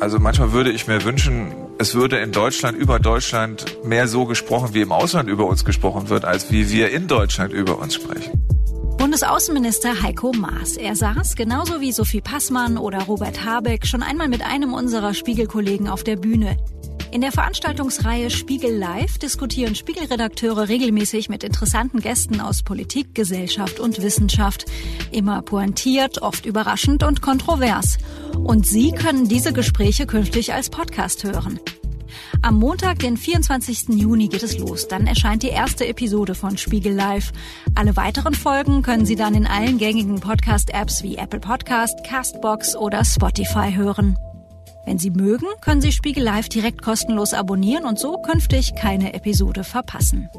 Also manchmal würde ich mir wünschen, es würde in Deutschland über Deutschland mehr so gesprochen, wie im Ausland über uns gesprochen wird, als wie wir in Deutschland über uns sprechen. Bundesaußenminister Heiko Maas. Er saß, genauso wie Sophie Passmann oder Robert Habeck, schon einmal mit einem unserer Spiegelkollegen auf der Bühne. In der Veranstaltungsreihe Spiegel Live diskutieren Spiegelredakteure regelmäßig mit interessanten Gästen aus Politik, Gesellschaft und Wissenschaft. Immer pointiert, oft überraschend und kontrovers. Und Sie können diese Gespräche künftig als Podcast hören. Am Montag, den 24. Juni geht es los. Dann erscheint die erste Episode von Spiegel Live. Alle weiteren Folgen können Sie dann in allen gängigen Podcast-Apps wie Apple Podcast, Castbox oder Spotify hören. Wenn Sie mögen, können Sie Spiegel Live direkt kostenlos abonnieren und so künftig keine Episode verpassen.